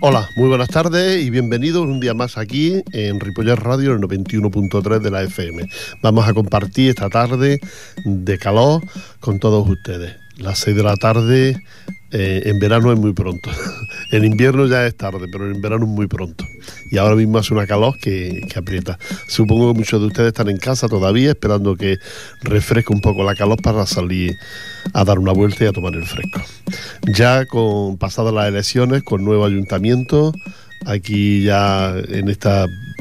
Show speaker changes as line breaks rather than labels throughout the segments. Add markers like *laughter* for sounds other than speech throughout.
Hola, muy buenas tardes y bienvenidos un día más aquí en Ripollet Radio, el 91.3 de la FM. Vamos a compartir esta tarde de calor con todos ustedes. Las 6 de la tarde eh, en verano es muy pronto. *laughs* en invierno ya es tarde, pero en verano es muy pronto. Y ahora mismo hace una calor que, que, aprieta. Supongo que muchos de ustedes están en casa todavía esperando que refresque un poco la calor para salir a dar una vuelta y a tomar el fresco. Ya con pasadas las elecciones, con nuevo ayuntamiento, aquí ya en este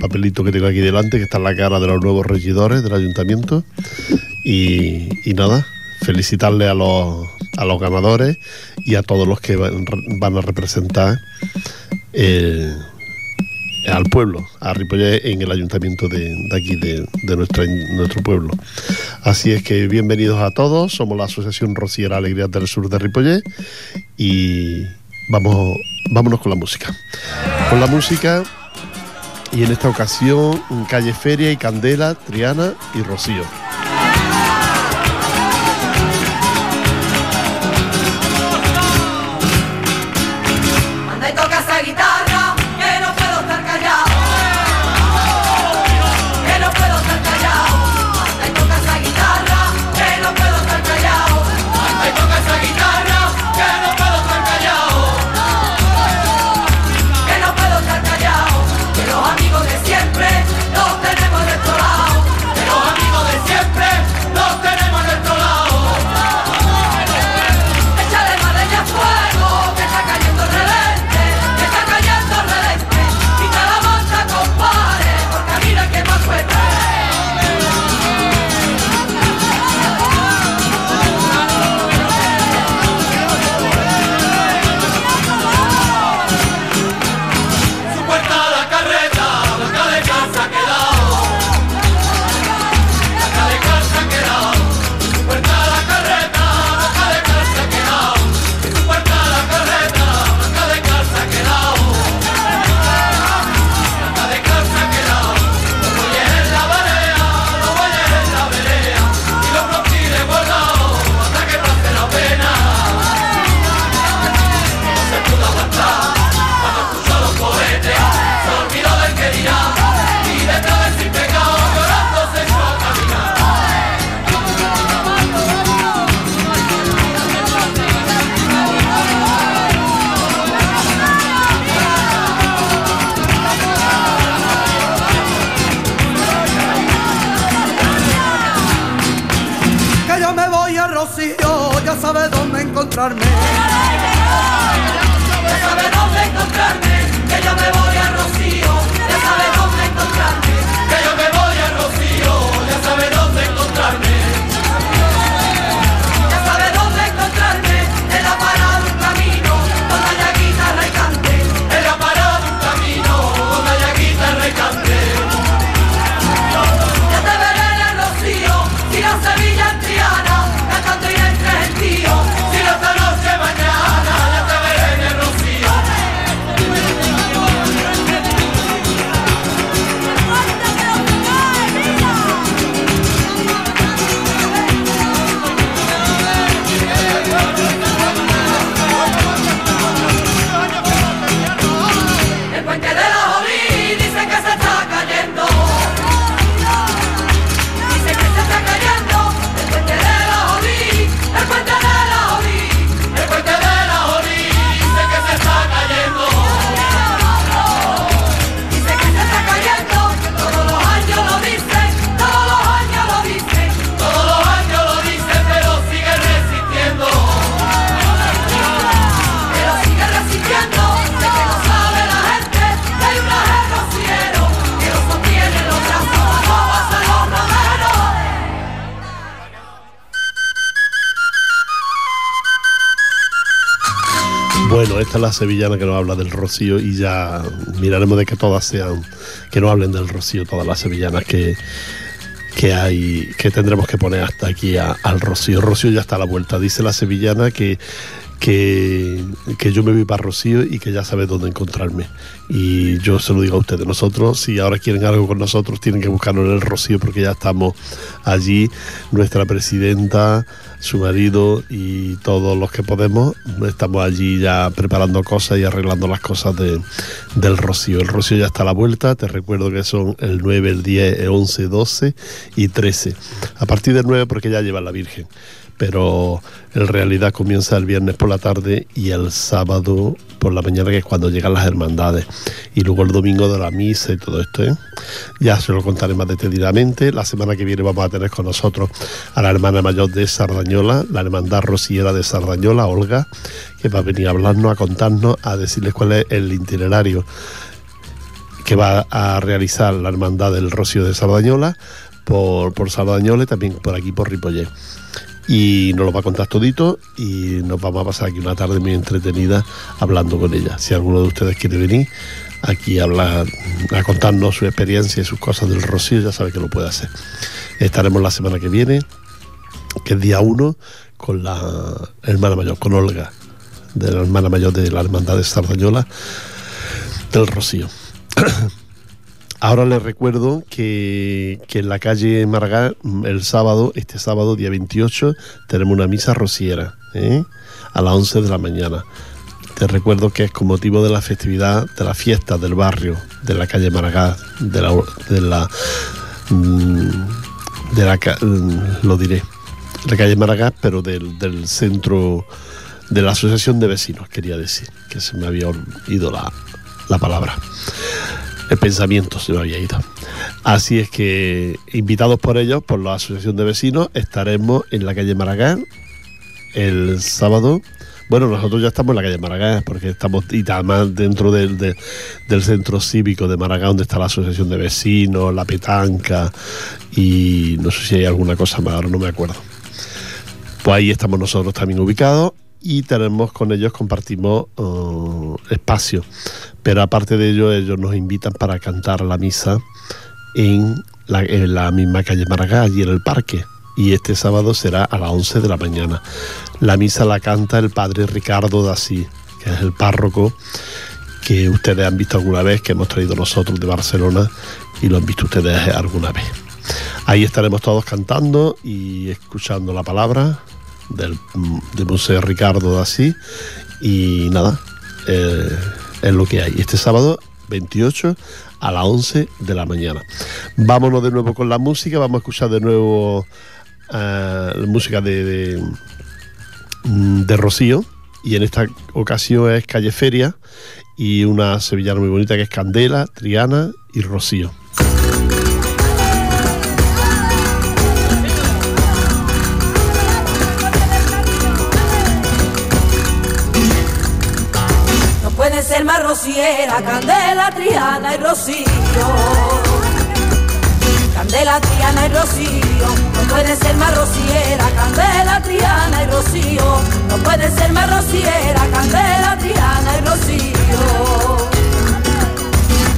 papelito que tengo aquí delante, que está en la cara de los nuevos regidores del ayuntamiento. Y, y nada, felicitarle a los, a los ganadores y a todos los que van, a representar eh, al pueblo, a Ripollet en el ayuntamiento de, aquí, de, nuestro pueblo. Así es que bienvenidos a todos, somos la Asociación Rociera Alegría del Sur de Ripollet y vamos, vámonos con la música. Con la música y en esta ocasión Calle Feria y Candela, Triana y Rocío. Sevillana que nos habla del rocío y ya miraremos de que todas sean, que no hablen del rocío, todas las sevillanas que, que hay, que tendremos que poner hasta aquí al rocío. Rocío ya está a la vuelta. Dice la sevillana que
que, que, yo me voy para Rocío y que ya sabes dónde encontrarme. Y yo se lo digo a ustedes, nosotros, si ahora quieren algo con nosotros, tienen que buscarlo en el Rocío porque ya estamos allí, nuestra presidenta, su marido y todos los que podemos, estamos allí ya preparando cosas y arreglando las cosas de, del Rocío. El Rocío ya está a la vuelta, te recuerdo que son el 9, el 10, el 11, 12 y 13. A partir del 9 porque ya lleva la Virgen pero en realidad comienza el viernes por la tarde y el sábado por la mañana, que es cuando llegan las hermandades, y luego el domingo de la misa y todo esto. ¿eh? Ya se lo contaré más detenidamente. La semana que viene vamos a tener con nosotros a la hermana mayor de Sardañola, la hermandad rociera de Sardañola, Olga, que va a venir a hablarnos, a contarnos, a decirles cuál es el itinerario que va a realizar la hermandad del Rocío de Sardañola por, por Sardañola y también por aquí por Ripollet y nos lo va a contar todito y nos vamos a pasar aquí una tarde muy entretenida hablando con ella. Si alguno de ustedes quiere venir aquí a hablar, a contarnos su experiencia y sus cosas del Rocío, ya sabe que lo puede hacer. Estaremos la semana que viene, que es día uno, con la hermana mayor, con Olga, de la hermana mayor de la Hermandad de Sardañola del Rocío. *clears throat* Ahora les recuerdo que, en la calle Maragall, el sábado, este sábado, día 28, tenemos una misa rociera, ¿eh? a las 11 de la mañana. Te recuerdo que es con motivo de la festividad de la fiesta del barrio, de la calle Maragall, de la, de la, mm, de la mm, lo diré, la calle Maragall, pero del, del centro de la asociación de vecinos, quería decir, que se me había ido la, la palabra el pensamiento se me había ido. Así es que, invitados por ellos, por la Asociación de Vecinos, estaremos en la calle Maragán el sábado. Bueno, nosotros ya estamos en la calle Maragán, porque estamos, y además dentro del, del centro cívico de Maragán, donde está la Asociación de Vecinos, la Petanca, y no sé si hay alguna cosa más, ahora no me acuerdo. Pues ahí estamos nosotros también ubicados y tenemos con ellos, compartimos uh, espacio pero aparte de ello, ellos nos invitan para cantar la misa en la, misma calle Maragall y en el parque. Y este sábado será a las 11 de la mañana. La misa la canta el padre Ricardo Dasí, que es el párroco que ustedes han visto alguna vez, que hemos traído nosotros de Barcelona y lo han visto ustedes alguna vez. Ahí estaremos todos cantando y escuchando la palabra del, de Museo Ricardo Dasí. Y nada, eh, es lo que hay. Este sábado 28 a las 11 de la mañana. Vámonos de nuevo con la música, vamos a escuchar de nuevo la eh, música de, de, de, Rocío y en esta ocasión es Calle Feria y una sevillana muy bonita que es Candela, Triana y Rocío.
Candela, Triana y Rocío. Candela, Triana y Rocío, no puede ser más rociera, Candela, Triana y Rocío, no puede ser más rociera, Candela, Triana y Rocío.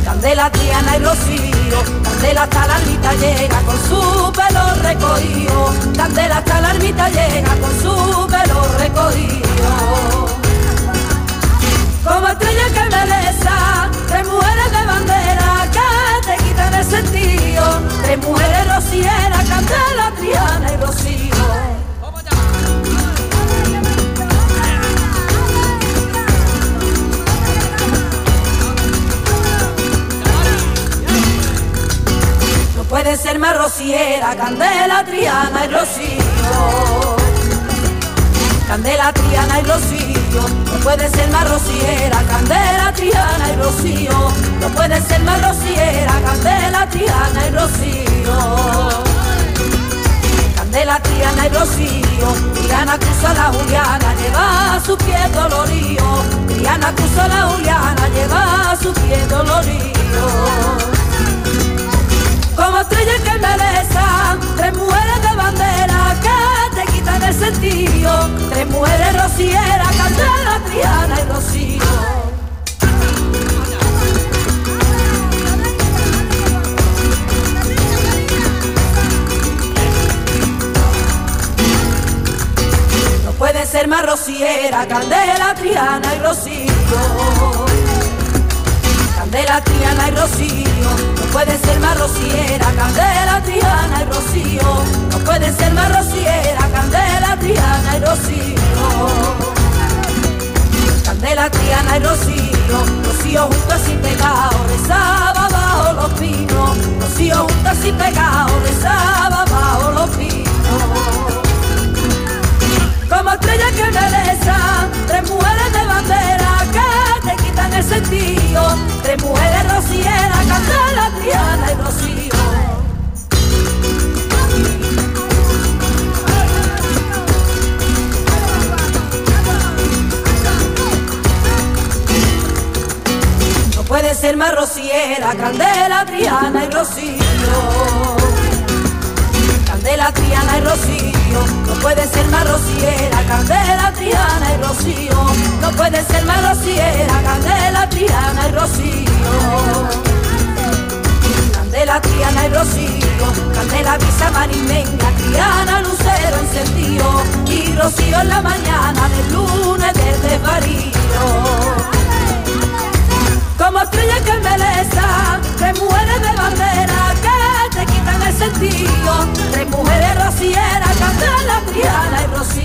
Candela, Triana y Rocío, Candela hasta la ermita llega con su pelo recogido, Candela hasta la ermita llega con su pelo recogido como estrella que embeleza, tres mujeres de bandera que te quitan el sentido, tres mujeres rocieras, candela, triana y rocío. Puede ser más rociera, candela, triana y rocío. Candela, triana y rocío puede ser más rociera, candela, triana y rocío, no puede ser más rociera, candela, triana y rocío. Candela, triana y rocío, Triana cruza la Juliana, lleva su pie dolorío, Triana cruza la Juliana, lleva su pie dolorío. Triana y Rocío. No puede ser más rociera, Candela, Triana y Rocío. Candela, Triana y Rocío, no puede ser más rociera, Candela, Triana y Rocío, no puede ser más rociera, Candela, Triana y Rocío. Candela, Triana y Rocío, Rocío juntas sin pecado, rezaba bajo los pinos, Rocío juntas sin pecado, rezaba bajo los pinos. Como estrella que me besan, tres mujeres de bandera que te quitan el sentido, tres mujeres rocieras, Candela, Triana y Rocío. Puede ser más rociera, Candela, Triana y Rocío. Candela, Triana y Rocío, no puede ser más rociera, Candela, Triana y Rocío. No puede ser más rociera, Candela, Triana y Rocío. Candela, Triana y Rocío, Candela, Visa, Marimenga, Triana, Lucero encendido y Rocío en la mañana del lunes desde París Triana y Rocío.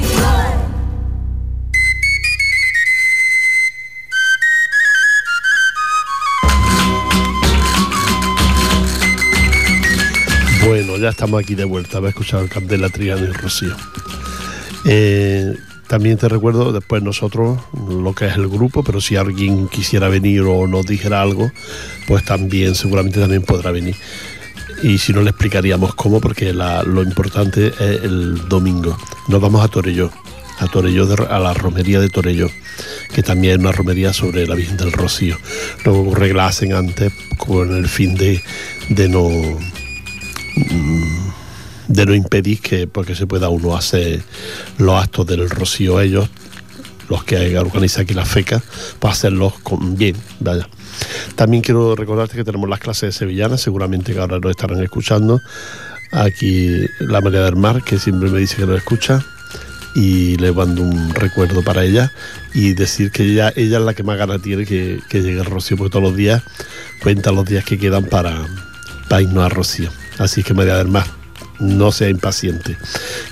Bueno, ya estamos aquí de vuelta. Habéis escuchado el Candela, Triana y Rocío. Eh, también te recuerdo después nosotros lo que es el grupo, pero si alguien quisiera venir o nos dijera algo, pues también seguramente también podrá venir. Y si no le explicaríamos cómo, porque lo importante es el domingo. Nos vamos a Torelló, a Torelló, a la romería de Torelló, que también es una romería sobre la Virgen del Rocío. Luego hacen antes con el fin de, de no de no impedir que porque se pueda uno hacer los actos del rocío ellos los que organiza aquí la FECA para hacerlos con bien vaya también quiero recordarte que tenemos las clases de sevillanas seguramente que ahora nos estarán escuchando aquí la María del Mar que siempre me dice que lo escucha y le mando un recuerdo para ella y decir que ella, ella es la que más gana tiene que, que llegue el Rocío, porque todos los días cuenta los días que quedan para, para irnos a Rocío. Así que María del Mar, no sea impaciente,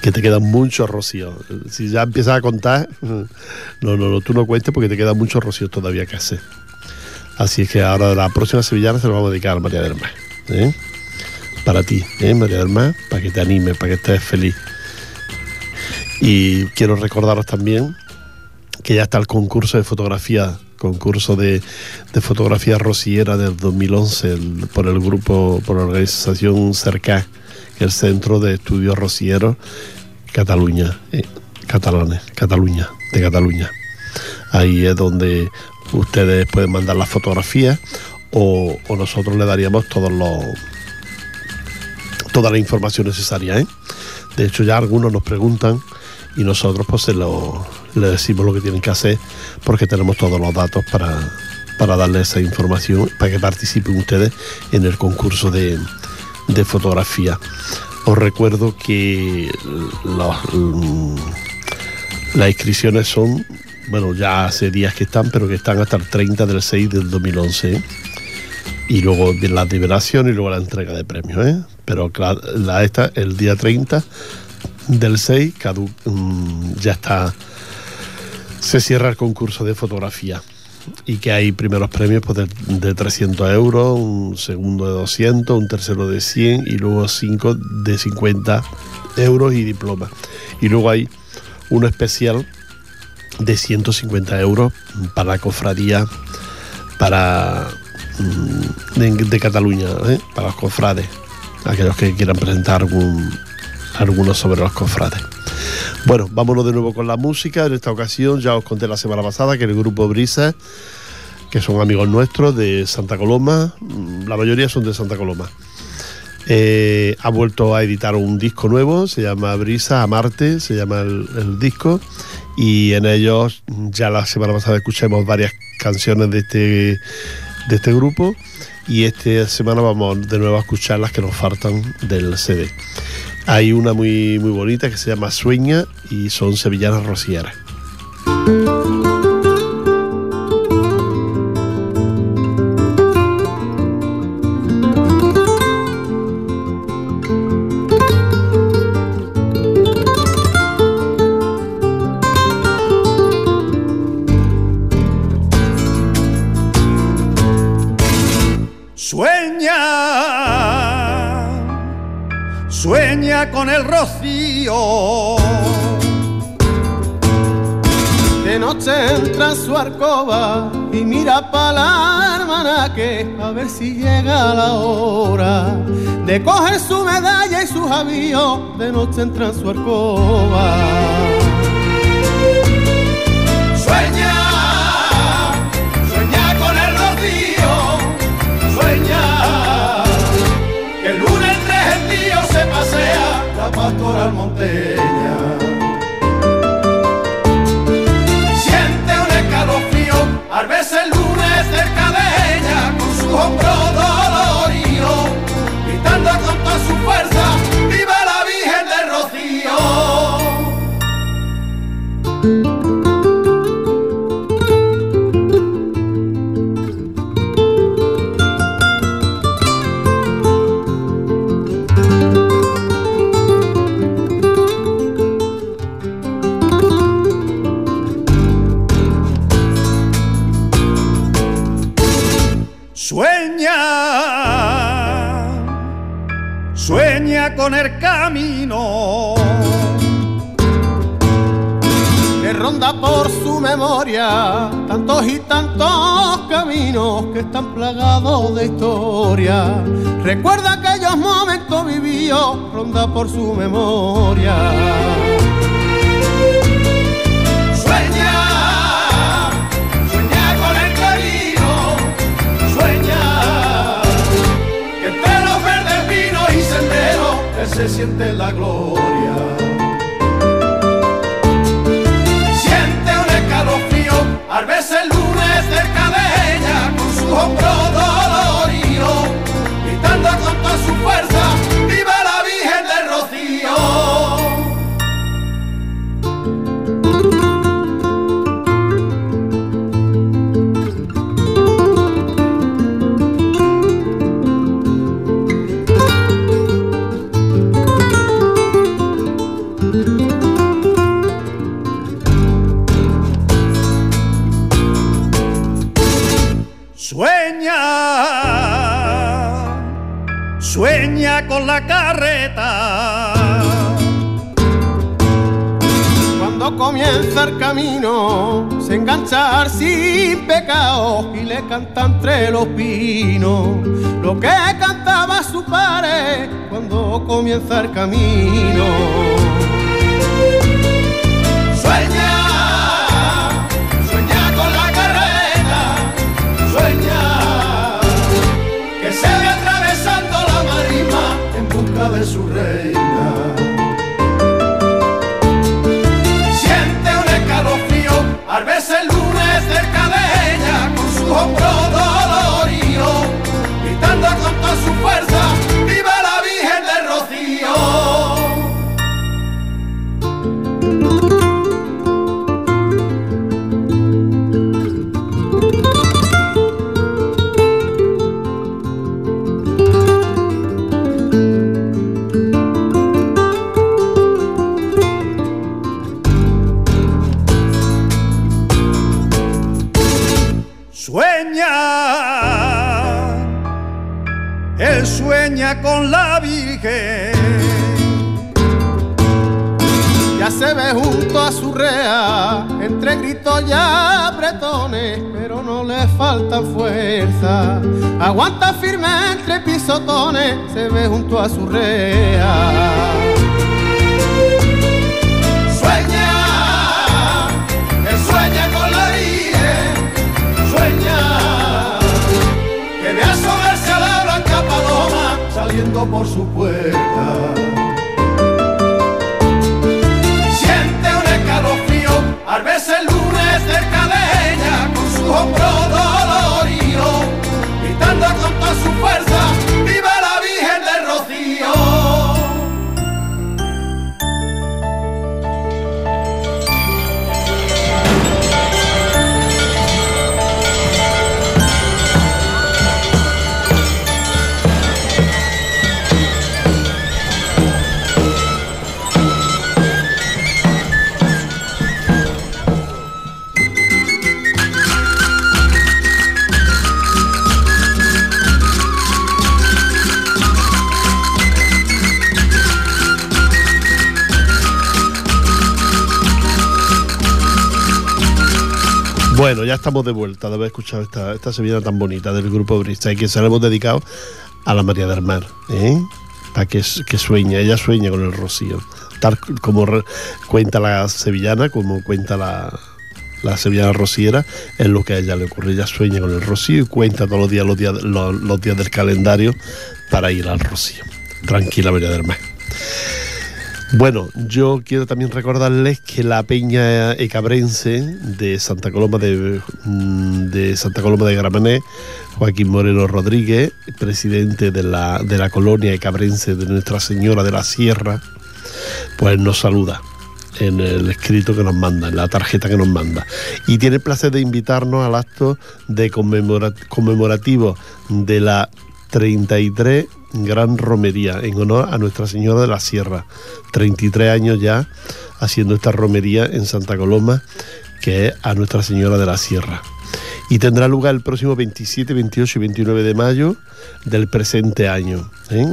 que te queda mucho rocío. Si ya empiezas a contar, *laughs* no, no, no, tú no cuentes porque te queda mucho rocío todavía que hacer. Así es que ahora la próxima sevillana se lo vamos a dedicar a María del Mar. ¿eh? Para ti, ¿eh? María del Mar, para que te anime, para que estés feliz. Y quiero recordaros también que ya está el concurso de fotografía, concurso de, de fotografía rociera del 2011 por el grupo, por la organización CERCA el Centro de Estudios Rocieros Cataluña, eh, catalanes, Cataluña, de Cataluña. Ahí es donde ustedes pueden mandar las fotografías o, nosotros le daríamos todos los toda la información necesaria. ¿eh? De hecho, ya algunos nos preguntan y nosotros pues se lo, le decimos lo que tienen que hacer porque tenemos todos los datos para, para darles esa información, para que participen ustedes en el concurso de, de fotografía. Os recuerdo que mm, las inscripciones son, bueno, ya hace días que están, pero que están hasta el 30 del 6 del 2011. Y luego la liberación y luego la entrega de premios. ¿eh? Pero la, esta, el día 30 del 6 mm, ya está, se cierra el concurso de fotografía y que hay primeros premios pues, de, 300 euros, un segundo de 200, un tercero de 100 y luego cinco de 50 euros y diploma. Y luego hay uno especial de 150 euros para la cofradía para mm, de, Cataluña, ¿eh? para los cofrades, aquellos que quieran presentar algún, algunos sobre los cofrades. Bueno, vámonos de nuevo con la música. En esta ocasión ya os conté la semana pasada que el grupo Brisa, que son amigos nuestros de Santa Coloma, mm, la mayoría son de Santa Coloma, eh, ha vuelto a editar un disco nuevo, se llama Brisa a Marte, se llama el, disco, y en ellos ya la semana pasada escuchamos varias canciones de este, de este grupo y esta semana vamos de nuevo a escuchar las que nos faltan del CD. Hay una muy, muy bonita que se llama Sueña y son sevillanas rocieras.
Y mira para la hermana que a ver si llega la hora de coger su medalla y su javío. De noche entra en su arcoba.
Su
memoria. Comienza el camino, se enganchar sin pecado y le canta entre los pinos lo que cantaba su padre cuando comienza el camino.
Con la Virgen.
Ya se ve junto a su rea, entre gritos y apretones, pero no le falta fuerza. Aguanta firme entre pisotones, se ve junto a su rea.
Por su puerta. Siente un escalofrío al verse el lunes cerca de ella con su hombro
Bueno, ya estamos de vuelta de haber escuchado esta, esta sevillana tan bonita del grupo Brista y que se la hemos dedicado a la María del Mar, ¿eh? para que, que sueñe, ella sueña con el rocío, tal como cuenta la sevillana, como cuenta la, la sevillana rociera, es lo que a ella le ocurre, ella sueña con el rocío y cuenta todos los días los días, los, los días del calendario para ir al rocío. Tranquila María del Mar. Bueno, yo quiero también recordarles que la peña ecabrense de Santa Coloma de, mm, de Santa Coloma de Gramenet, Joaquín Moreno Rodríguez, presidente de la, de la colonia ecabrense de Nuestra Señora de la Sierra, pues nos saluda en el escrito que nos manda, en la tarjeta que nos manda. Y tiene el placer de invitarnos al acto de conmemora- conmemorativo de la 33 Gran Romería en honor a Nuestra Señora de la Sierra. 33 años ya haciendo esta romería en Santa Coloma, que es a Nuestra Señora de la Sierra. Y tendrá lugar el próximo 27, 28 y 29 de mayo del presente año. ¿eh?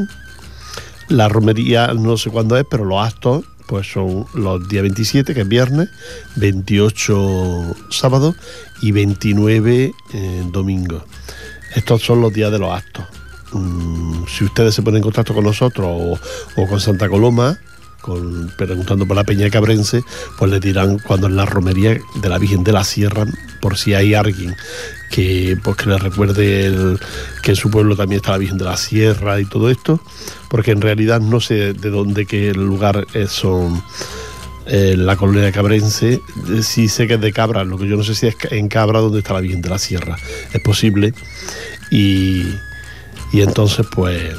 La romería no sé cuándo es, pero los actos pues son los días 27, que es viernes, 28 sábado y 29 eh, domingo. Estos son los días de los actos. Mm, si ustedes se ponen en contacto con nosotros o, con Santa Coloma, preguntando por la Peña Cabrense, pues les dirán cuando es la romería de la Virgen de la Sierra, por si hay alguien que, pues, que les recuerde que en su pueblo también está la Virgen de la Sierra y todo esto, porque en realidad no sé de dónde que el lugar es, son eh, la colonia Cabrense, eh, sí sé que es de Cabra, lo que yo no sé si es en Cabra donde está la Virgen de la Sierra, es posible, y, y entonces pues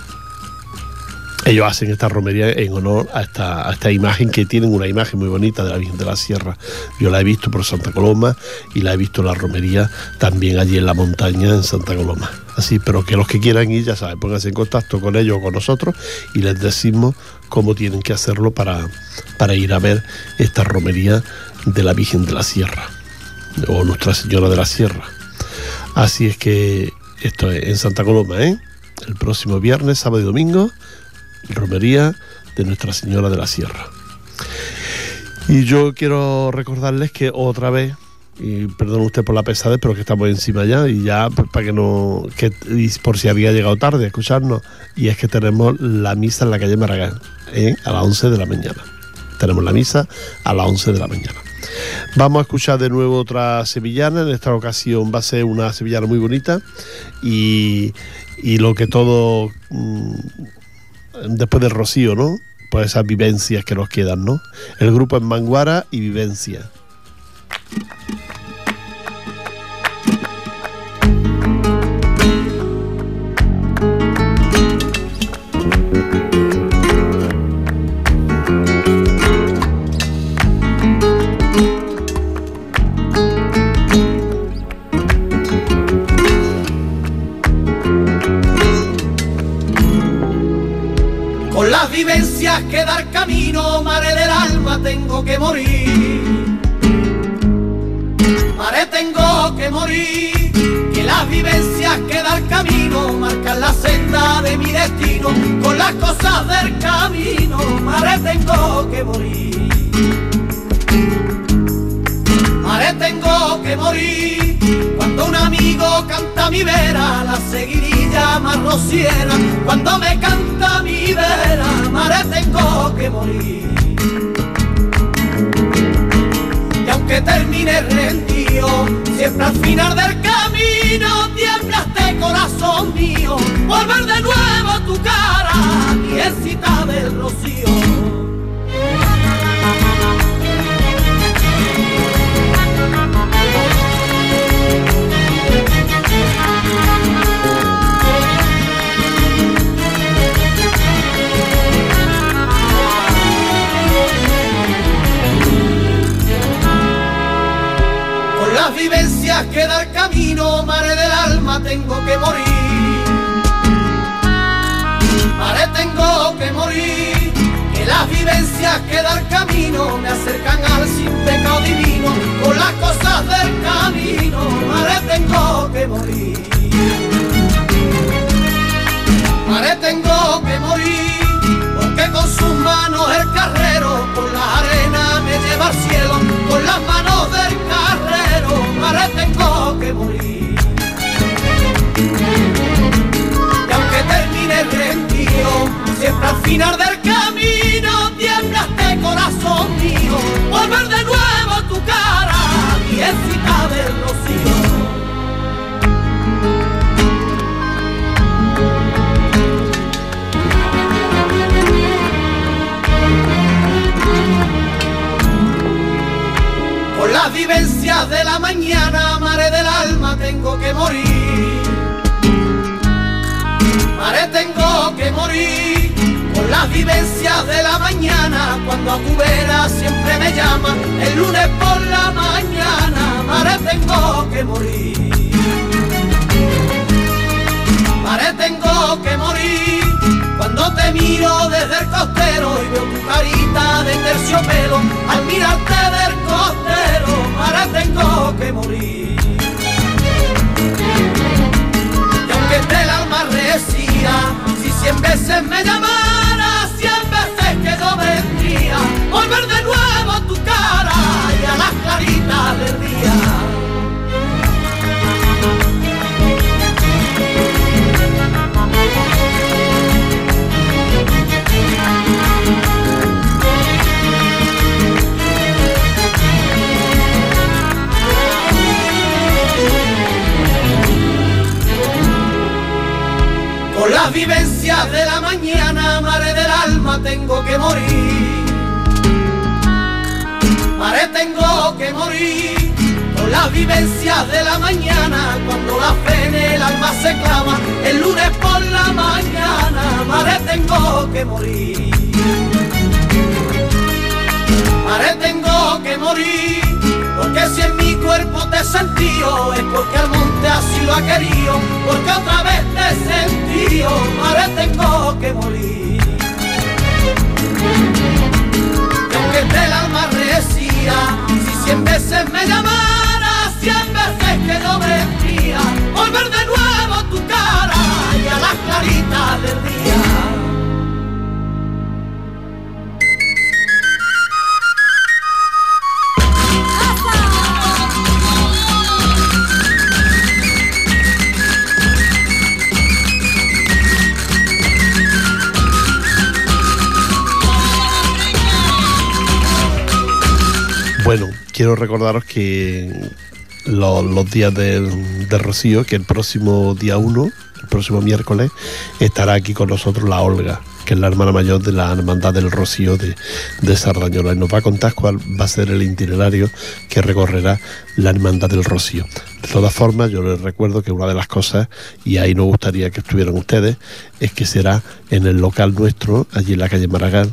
ellos hacen esta romería en honor a esta, a esta imagen que tienen una imagen muy bonita de la Virgen de la Sierra. Yo la he visto por Santa Coloma y la he visto en la romería también allí en la montaña en Santa Coloma. Así, pero que los que quieran ir, ya saben, pónganse en contacto con ellos o con nosotros y les decimos cómo tienen que hacerlo para, para ir a ver esta romería de la Virgen de la Sierra o Nuestra Señora de la Sierra. Así es que esto es en Santa Coloma, ¿eh? El próximo viernes, sábado y domingo, romería de Nuestra Señora de la Sierra. Y yo quiero recordarles que otra vez, y perdón usted por la pesadez, pero que estamos encima ya, y ya pues, para que no, que, y por si había llegado tarde a escucharnos, y es que tenemos la misa en la calle Maragán, ¿eh? a las 11 de la mañana. Tenemos la misa a las 11 de la mañana. Vamos a escuchar de nuevo otra sevillana. En esta ocasión va a ser una sevillana muy bonita y, y lo que todo mm, después del rocío, ¿no? Pues esas vivencias que nos quedan, ¿no? El grupo es Manguara y Vivencia.
Las vivencias que dar camino, mare del alma, tengo que morir. Mare, tengo que morir. Que las vivencias que dar camino marcan la senda de mi destino. Con las cosas del camino, mare, tengo que morir. Mare, tengo que morir. Cuando un amigo canta mi vera, la seguirilla más rociera. Cuando me canta mi vera, mare, tengo que morir. Y aunque termine rendido, siempre al final del camino tiembla este corazón mío. Volver de nuevo a tu cara, niecita del rocío. Las vivencias que da el camino, mare del alma, tengo que morir. Mare, tengo que morir. Que las vivencias que da el camino me acercan al sin pecado divino. Con las cosas del camino, mare, tengo que morir. Final del camino tiembla este corazón mío, por ver de nuevo tu cara, viejita del rocío. Por las vivencias de la mañana, mare del alma, tengo que morir. Mare, tengo que morir. Las vivencias de la mañana, cuando a tu vera siempre me llama. El lunes por la mañana, mare, tengo que morir. Mare, tengo que morir. Cuando te miro desde el costero y veo tu carita de terciopelo, al mirarte del costero, ahora tengo que morir. Y aunque esté el alma resía, si cien veces me llamara, cien veces que no vendría, volver de nuevo a tu cara y a las claritas del día. Tengo que morir. Mare, tengo que morir. Por las vivencias de la mañana, cuando la fe en el alma se clama, el lunes por la mañana, mare, tengo que morir. Mare, tengo que morir. Porque si en mi cuerpo te he sentido, es porque al monte así lo ha querido, porque otra vez te he sentido, madre tengo que morir. El alma si cien veces me llamara, cien veces que no vendría, volver de nuevo a tu cara y a las claritas del día.
Bueno, quiero recordaros que los, días del Rocío, que el próximo día 1, el próximo miércoles, estará aquí con nosotros la Olga, que es la hermana mayor de la Hermandad del Rocío de, de Sardañola. Y nos va a contar cuál va a ser el itinerario que recorrerá la Hermandad del Rocío. De todas formas, yo les recuerdo que una de las cosas, y ahí nos gustaría que estuvieran ustedes, es que será en el local nuestro, allí en la calle Maragall,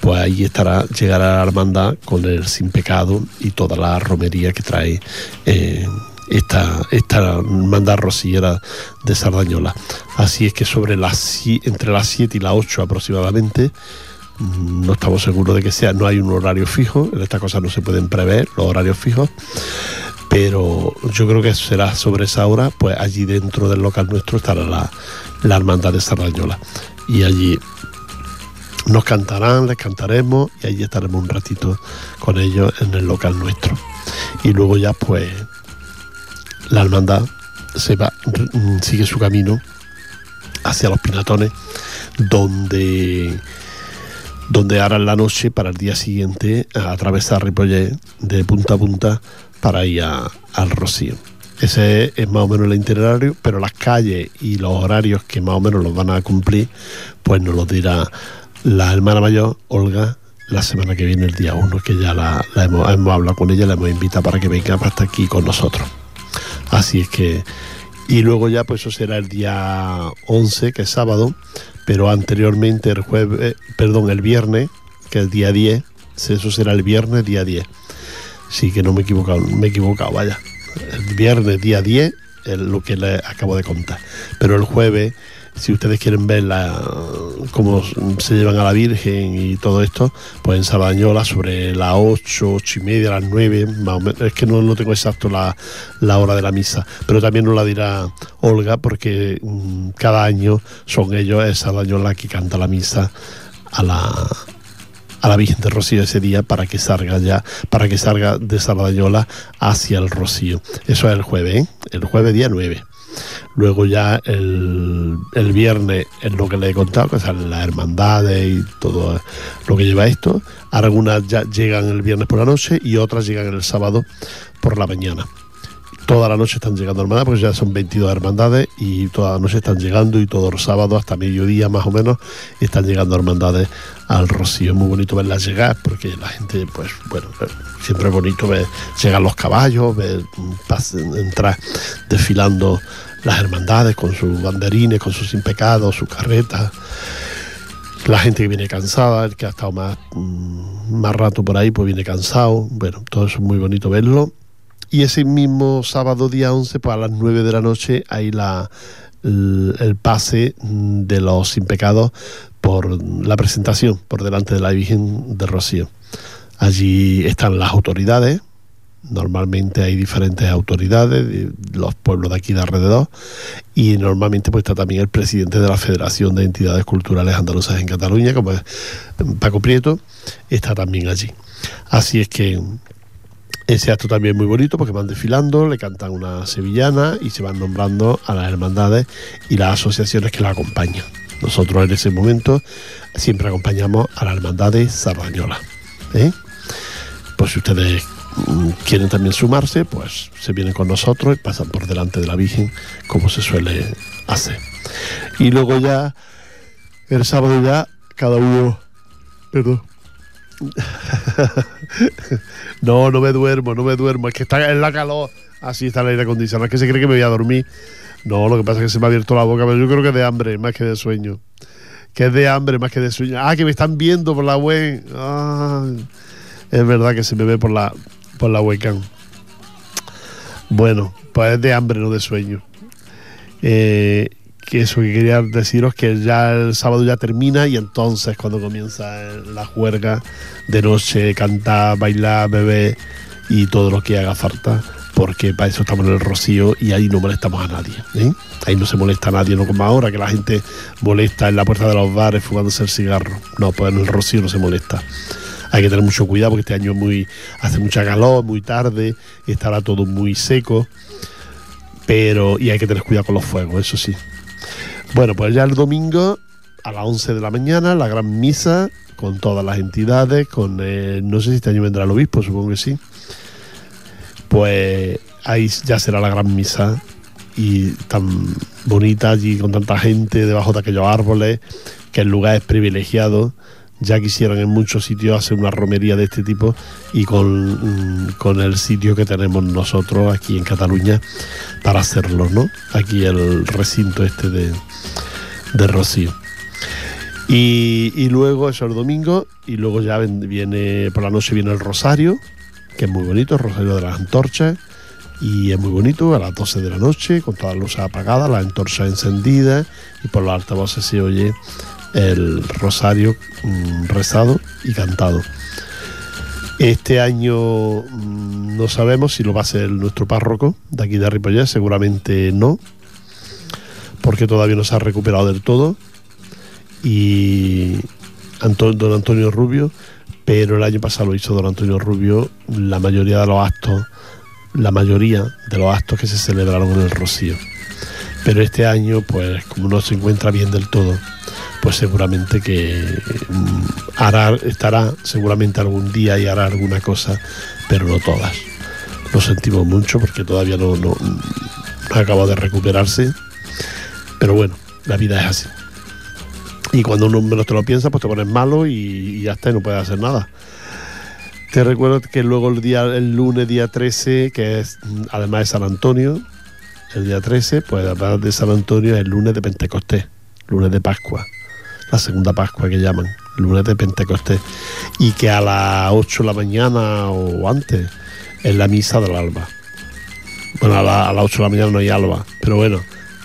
pues ahí estará, llegará la hermandad con el sin pecado y toda la romería que trae eh, esta, esta hermandad rosillera de Sardañola. Así es que sobre las entre las 7 y las 8 aproximadamente, mm, no estamos seguros de que sea, no hay un horario fijo, en estas cosas no se pueden prever los horarios fijos, pero yo creo que será sobre esa hora, pues allí dentro del local nuestro estará la, la hermandad de Sardañola. Y allí nos cantarán, les cantaremos y allí estaremos un ratito con ellos en el local nuestro. Y luego ya pues la hermandad se va, mm, sigue su camino hacia los pinatones, donde donde harán la noche para el día siguiente atravesar Ripollet de punta a punta para ir al Rocío. Ese es, es más o menos el itinerario, pero las calles y los horarios que más o menos los van a cumplir, pues nos los dirá la hermana mayor, Olga, la semana que viene, el día 1, que ya la, hemos, hablado con ella, la hemos invitado para que venga estar aquí con nosotros. Así es que, y luego ya pues eso será el día 11, que es sábado, pero anteriormente el jueves, perdón, el viernes, que es día 10, eso será el viernes día 10. Sí que no me he equivocado, me he equivocado, vaya. El viernes día 10 es lo que les acabo de contar. Pero el jueves, si ustedes quieren ver la, cómo se llevan a la Virgen y todo esto, pues en Sabañola sobre las 8, 8 y media, las 9, más o menos. Es que no, no tengo exacto la, la hora de la misa, pero también nos la dirá Olga porque mm, cada año son ellos, es Sabañola que canta la misa a la a la Virgen de Rocío ese día para que salga ya, para que salga de Sardañola hacia el Rocío. Eso es el jueves, ¿eh? el jueves día 9. Luego ya el, el viernes es lo que le he contado, que salen las hermandades y todo lo que lleva esto. Algunas ya llegan el viernes por la noche y otras llegan el sábado por la mañana toda la noche están llegando hermandades, porque ya son 22 hermandades y toda la noche están llegando y todos los sábados hasta mediodía más o menos están llegando hermandades al Rocío. Es muy bonito verlas llegar porque la gente, pues bueno, siempre es bonito ver llegar los caballos, ver entrar desfilando las hermandades con sus banderines, con sus impecados, sus carretas. La gente que viene cansada, el que ha estado más, mm, más rato por ahí, pues viene cansado. Bueno, todo eso es muy bonito verlo y ese mismo sábado día 11, pues a las 9 de la noche, hay la, el, pase de los sin pecados por la presentación por delante de la Virgen de Rocío. Allí están las autoridades, normalmente hay diferentes autoridades de los pueblos de aquí de alrededor y normalmente pues está también el presidente de la Federación de Entidades Culturales Andaluzas en Cataluña como es Paco Prieto está también allí así es que ese acto también es muy bonito porque van desfilando, le cantan una sevillana y se van nombrando a las hermandades y las asociaciones que la acompañan. Nosotros en ese momento siempre acompañamos a las hermandades sardañolas. ¿eh? Pues si ustedes quieren también sumarse, pues se vienen con nosotros y pasan por delante de la Virgen como se suele hacer. Y luego ya, el sábado ya, cada uno, perdón, *laughs* no, no me duermo, no me duermo. Es que está en la calor. Así está el aire acondicionado. Es que se cree que me voy a dormir. No, lo que pasa es que se me ha abierto la boca, pero yo creo que de hambre más que de sueño. Que es de hambre más que de sueño. Ah, que me están viendo por la web. Ah, es verdad que se me ve por la, por la webcam. Bueno, pues es de hambre, no de sueño. Eh, que eso que quería deciros que ya el sábado ya termina y entonces cuando comienza la juerga de noche, cantar, bailar, beber y todo lo que haga falta, porque para eso estamos en el rocío y ahí no molestamos a nadie. ¿eh? Ahí no se molesta a nadie, no como ahora que la gente molesta en la puerta de los bares fumándose el cigarro. No, pues en el rocío no se molesta. Hay que tener mucho cuidado porque este año muy, hace mucha calor, muy tarde, estará todo muy seco. Pero, y hay que tener cuidado con los fuegos, eso sí. Bueno, pues ya el domingo a las 11 de la mañana, la gran misa con todas las entidades, con eh, no sé si este año vendrá el obispo, supongo que sí. Pues ahí ya será la gran misa y tan bonita allí con tanta gente debajo de aquellos árboles, que el lugar es privilegiado. Ya quisieran en muchos sitios hacer una romería de este tipo y con, mm, con el sitio que tenemos nosotros aquí en Cataluña para hacerlo, ¿no? Aquí el recinto este de, de Rocío. Y, luego eso el domingo, y luego ya viene por la noche viene el Rosario, que es muy bonito, el Rosario de las Antorchas, y es muy bonito a las 12 de la noche, con todas las luces apagadas, las antorchas encendidas, y por los altavoces se oye el Rosario mm, rezado y cantado. Este año mm, no sabemos si lo va a hacer nuestro párroco de aquí de Ripollet, seguramente no, porque todavía no se ha recuperado del todo. Y don Antonio Rubio, pero el año pasado lo hizo don Antonio Rubio la mayoría de los actos, la mayoría de los actos que se celebraron en el Rocío. Pero este año, pues como no se encuentra bien del todo, pues seguramente que mm, hará, estará seguramente algún día y hará alguna cosa, pero no todas. Lo sentimos mucho porque todavía no, no, ha acabado de recuperarse pero bueno, la vida es así. Y cuando uno menos te lo piensa, pues te pones malo y, ya está, y no puedes hacer nada. Te recuerdo que luego el día, el lunes día 13, que es además de San Antonio, el día 13, pues además de San Antonio es el lunes de Pentecostés, lunes de Pascua, la segunda Pascua que llaman, lunes de Pentecostés, y que a las 8 de la mañana o antes es la misa del alba. Bueno, a, las 8 de la mañana no hay alba, pero bueno,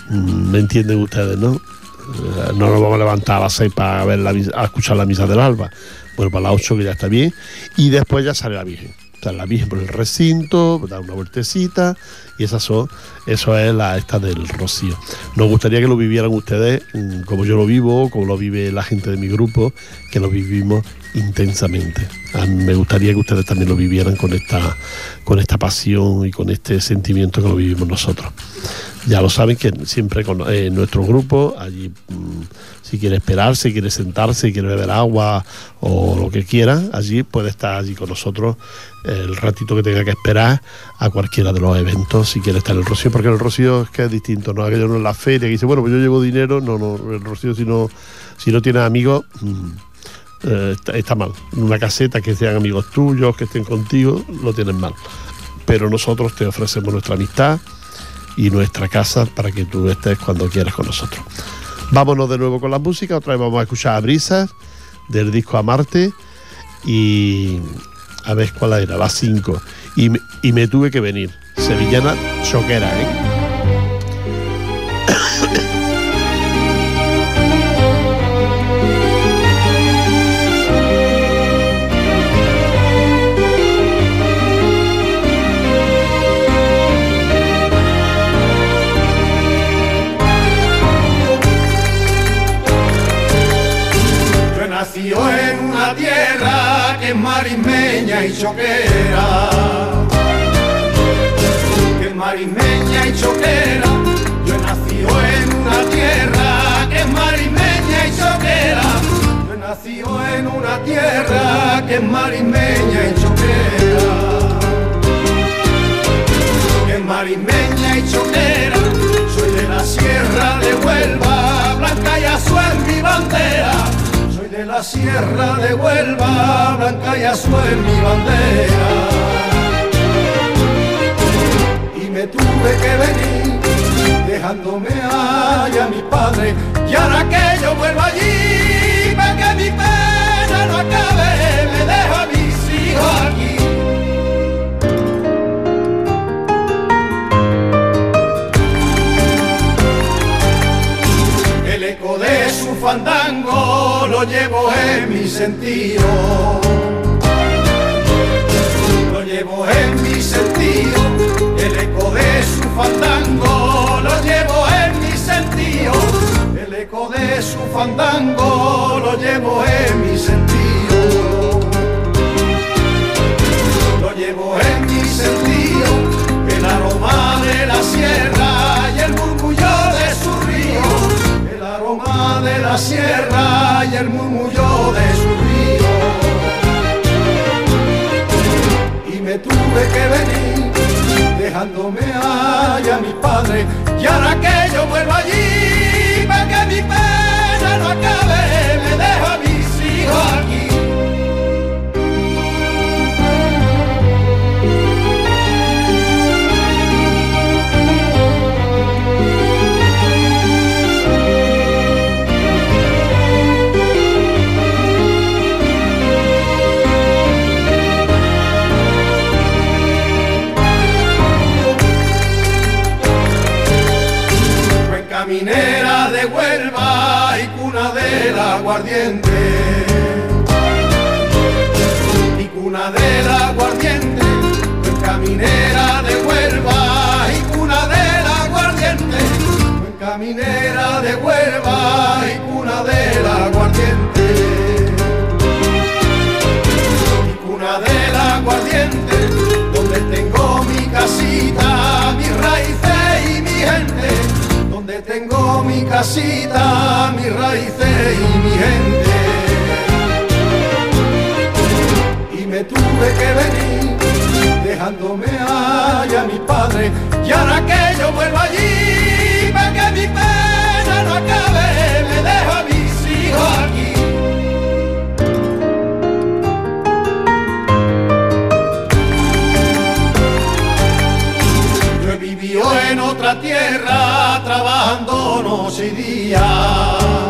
Mm, ¿Me entienden ustedes, no? Eh, no nos vamos a levantar a las 6 para ver la, a escuchar la misa del alba. Bueno, para las 8 que ya está bien. Y después ya sale la Virgen. Sale la Virgen por el recinto, da una vueltecita. Y esas son, eso es la esta del rocío. Nos gustaría que lo vivieran ustedes mm, como yo lo vivo, como lo vive la gente de mi grupo, que lo vivimos intensamente. me gustaría que ustedes también lo vivieran con esta, con esta pasión y con este sentimiento que lo vivimos nosotros.
Ya lo saben que siempre con eh, nuestro grupo, allí mm, si quiere esperarse, quiere sentarse, quiere beber agua o lo que quiera, allí puede estar allí con nosotros el ratito que tenga que esperar a cualquiera de los eventos, si quiere estar en el Rocío, porque el Rocío es que es distinto, no aquello no es la feria, que dice, bueno, pues yo llevo dinero, no, no, el Rocío si no, si no tienes amigos... Mm, eh, está, está, mal. Una caseta que sean amigos tuyos, que estén contigo, lo tienen mal. Pero nosotros te ofrecemos nuestra amistad, y nuestra casa para que tú estés cuando quieras con nosotros. Vámonos de nuevo con la música, otra vez vamos a escuchar a Brisas del disco Amarte y a ver cuál era, la 5. Y, y, me tuve que venir. Sevillana choquera, ¿eh?
Mi padre. Y ahora que yo vuelvo allí, para que mi pena no acabe, me dejo a mis hijos aquí. Yo he vivido en otra tierra trabajando noche y día.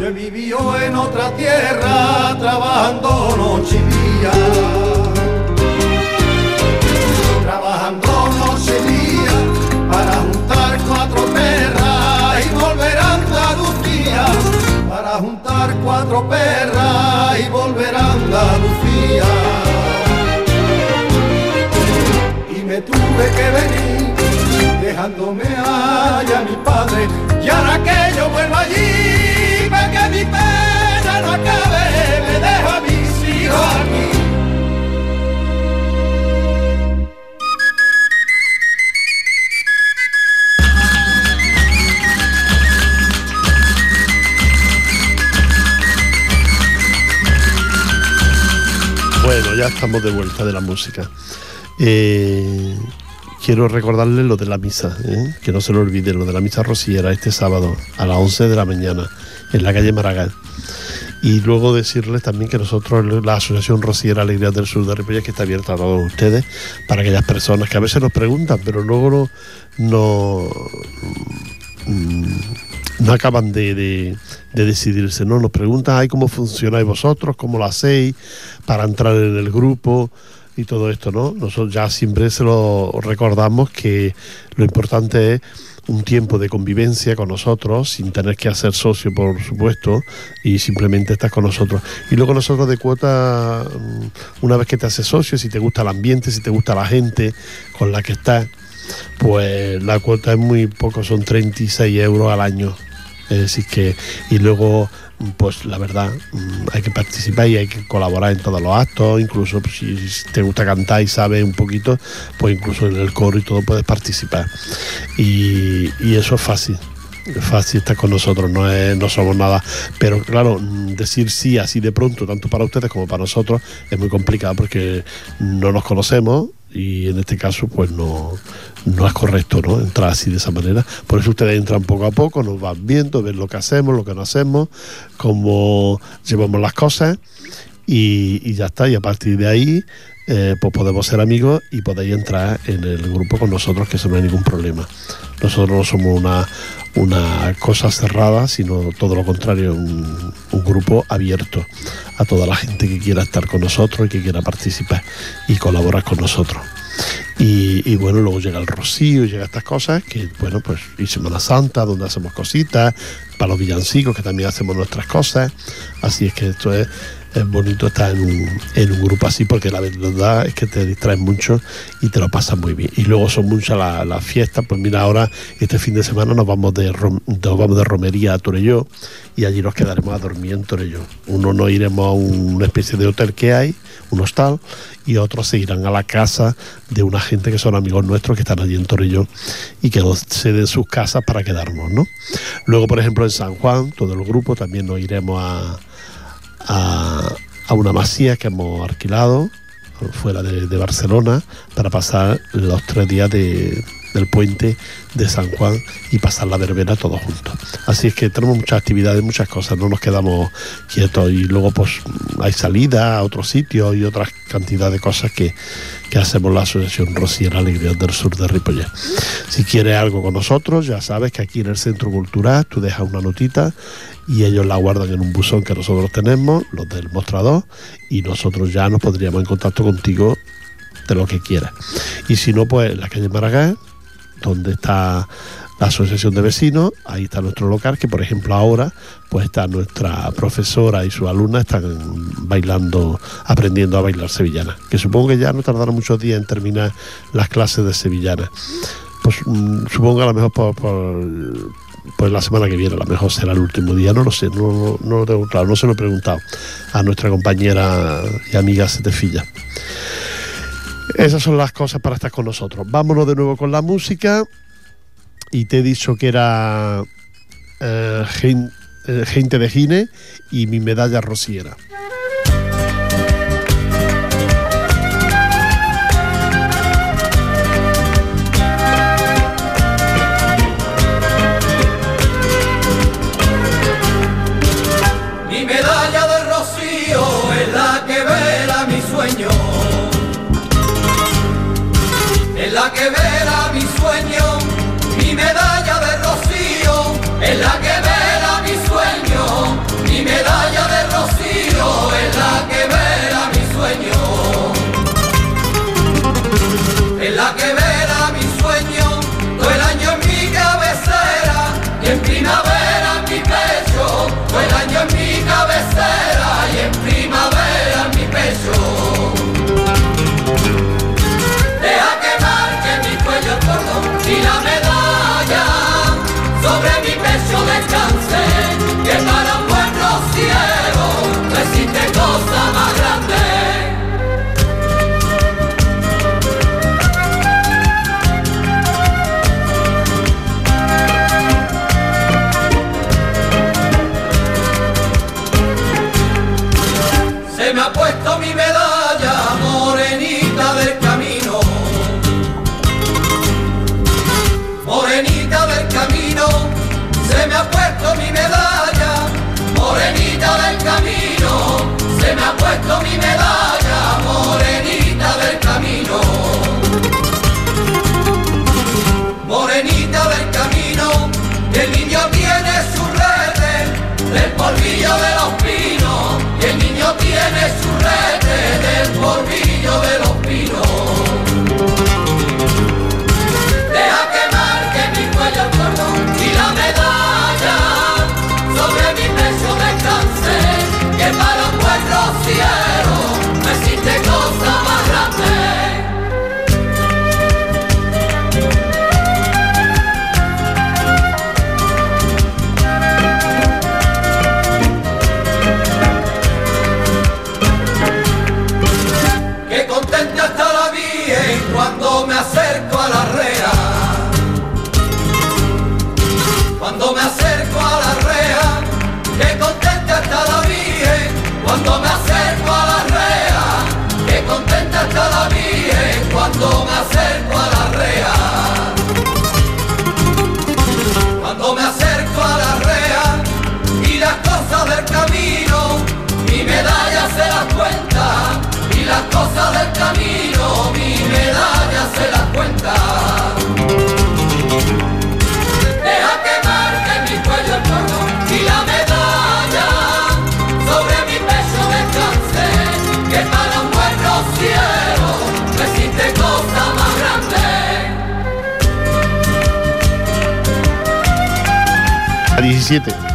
Yo he vivido en otra tierra, trabajando noche y día. Trabajando noche y día para juntar cuatro perras y volver a Andalucía para juntar cuatro perras y volver a Andalucía. Y me tuve que venir dejándome allá mi padre, y ahora que yo vuelvo allí, para que mi pena no acabe, me dejo a mis hijos aquí.
Bueno, ya estamos de vuelta de la música. Eh, quiero recordarles lo de la misa, ¿eh? que no se lo olviden, lo de la misa rociera este sábado a las 11 de la mañana en la calle Maragall. Y luego decirles también que nosotros, la Asociación Rociera Alegría del Sur de Ripollet, que está abierta a todos ustedes, para aquellas personas que a veces nos preguntan, pero luego no, no, acaban de, decidirse, ¿no? Nos preguntan, ay, ¿cómo funcionáis vosotros? ¿Cómo lo hacéis para entrar en el grupo? Y todo esto, ¿no? Nosotros ya siempre se lo recordamos que lo importante es un tiempo de convivencia con nosotros, sin tener que hacer socio, por supuesto, y simplemente estás con nosotros. Y luego nosotros de cuota, mm, una vez que te haces socio, si te gusta el ambiente, si te gusta la gente con la que estás, pues la cuota es muy poco, son 36 euros al año. Es decir, que, y luego pues la verdad mm, hay que participar y hay que colaborar en todos los actos, incluso pues, si te gusta cantar y sabes un poquito, pues incluso en el coro y todo puedes participar. Y, eso es fácil, es fácil estar con nosotros, no, no somos nada. Pero claro, mm, decir sí así de pronto, tanto para ustedes como para nosotros, es muy complicado porque no nos conocemos y en este caso pues no, no es correcto ¿no? entrar así de esa manera. Por eso ustedes entran poco a poco, nos van viendo, ven lo que hacemos, lo que no hacemos, cómo llevamos las cosas y, ya está. Y a partir de ahí eh, pues podemos ser amigos y podéis entrar en el grupo con nosotros, que eso no hay ningún problema. Nosotros no somos una, una cosa cerrada, sino todo lo contrario, un, un, grupo abierto a toda la gente que quiera estar con nosotros y que quiera participar y colaborar con nosotros. Y, bueno, luego llega el rocío, llega estas cosas, que bueno, pues y Semana Santa, donde hacemos cositas, para los villancicos, que también hacemos nuestras cosas. Así es que esto es es bonito estar en un, en un, grupo así porque la verdad es que te distraes mucho y te lo pasas muy bien. Y luego son muchas las fiestas, pues mira, ahora este fin de semana nos vamos de, nos vamos de romería a Torelló y allí nos quedaremos a dormir en Torelló. Uno nos iremos a una especie de hotel que hay, un hostal, y otros se irán a la casa de una gente que son amigos nuestros que están allí en Torelló y que nos ceden sus casas para quedarnos, ¿no? Luego, por ejemplo, en San Juan, todo el grupo también nos iremos a a, una masía que hemos alquilado fuera de, Barcelona para pasar los tres días del puente de San Juan y pasar la verbena todos juntos. Así es que tenemos muchas actividades, muchas cosas, no nos quedamos quietos y luego pues hay salida a otros sitios y otras cantidad de cosas que, que hacemos la Asociación Rociera Alegría del Sur de Ripollet. Si quieres algo con nosotros, ya sabes que aquí en el Centro Cultural tú dejas una notita y ellos la guardan en un buzón que nosotros tenemos, los del mostrador, y nosotros ya nos pondríamos en contacto contigo de lo que quieras. Y si no, pues en la calle Maragall, donde está la asociación de vecinos, ahí está nuestro local, que por ejemplo ahora pues está nuestra profesora y su alumna están bailando, aprendiendo a bailar sevillana, que supongo que ya no tardará muchos días en terminar las clases de sevillana. Pues mm, supongo a lo mejor por, pues la semana que viene, a lo mejor será el último día, no lo sé, no, lo tengo claro, no se lo he preguntado a nuestra compañera y amiga Setefilla. Esas son las cosas para estar con nosotros. Vámonos de nuevo con la música y te he dicho que era eh, eh, gente de Gine y mi medalla rociera.
que me ha puesto mi medalla, morenita del camino. Morenita del camino, se me ha puesto mi medalla, morenita del camino, se me ha
puesto mi medalla, morenita del camino. Morenita del camino, el niño tiene sus redes, el polvillo de la tiene su red del polvillo de los A
17.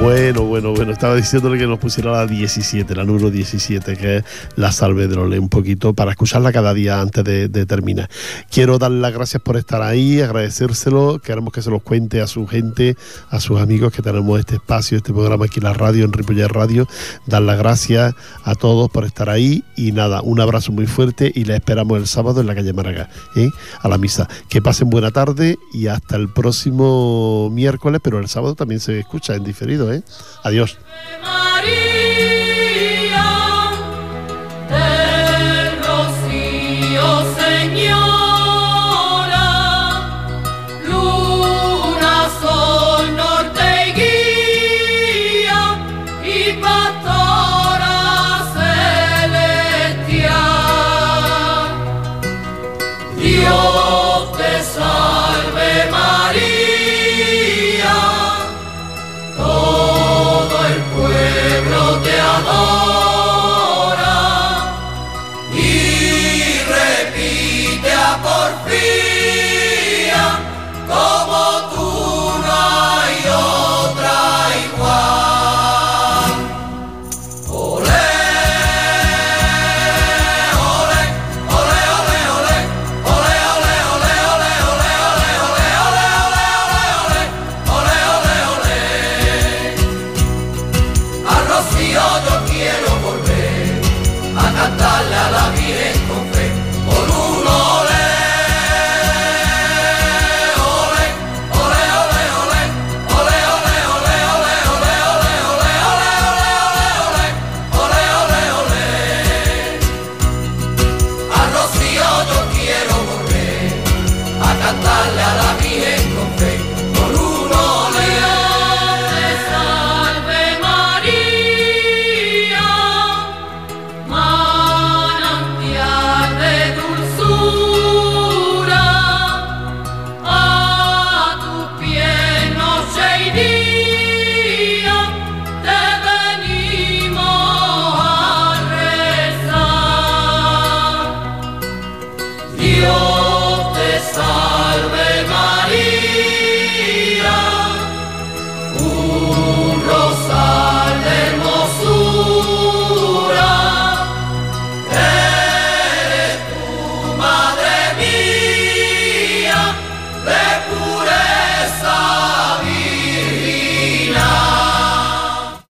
Bueno, bueno, bueno. Estaba diciéndole que nos pusiera la 17, la número 17, que es la salve de Lole, un poquito para escucharla cada día antes de, de terminar. Quiero darle las gracias por estar ahí, agradecérselo. Queremos que se los cuente a su gente, a sus amigos que tenemos este espacio, este programa aquí en la radio, en Ripollet Radio. Dar las gracias a todos por estar ahí y nada, un abrazo muy fuerte y les esperamos el sábado en la calle Maragá, ¿eh? a la misa. Que pasen buena tarde y hasta el próximo miércoles, pero el sábado también se escucha en diferido. ¿Eh? Adiós.